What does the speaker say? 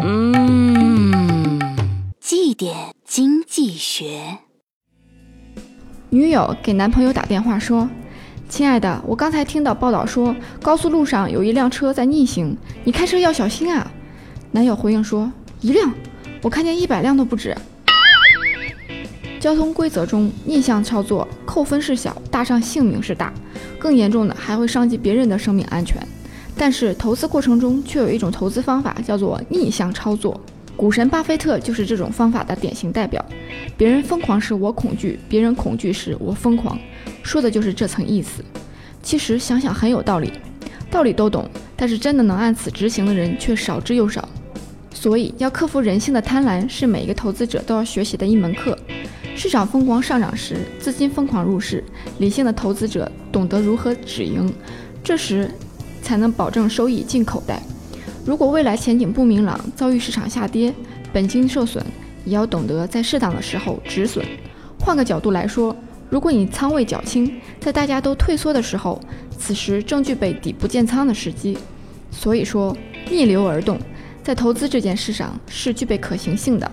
嗯，绩点经济学。女友给男朋友打电话说：“亲爱的，我刚才听到报道说高速路上有一辆车在逆行，你开车要小心啊。”男友回应说：“一辆，我看见一百辆都不止。”交通规则中，逆向操作扣分是小，搭上性命是大，更严重的还会伤及别人的生命安全。但是投资过程中却有一种投资方法叫做逆向操作，股神巴菲特就是这种方法的典型代表。别人疯狂时我恐惧，别人恐惧时我疯狂，说的就是这层意思。其实想想很有道理，道理都懂，但是真的能按此执行的人却少之又少。所以要克服人性的贪婪，是每一个投资者都要学习的一门课。市场疯狂上涨时，资金疯狂入市，理性的投资者懂得如何止盈，这时才能保证收益进口袋。如果未来前景不明朗，遭遇市场下跌，本金受损，也要懂得在适当的时候止损。换个角度来说，如果你仓位较轻，在大家都退缩的时候，此时正具备底部建仓的时机。所以说，逆流而动，在投资这件事上是具备可行性的。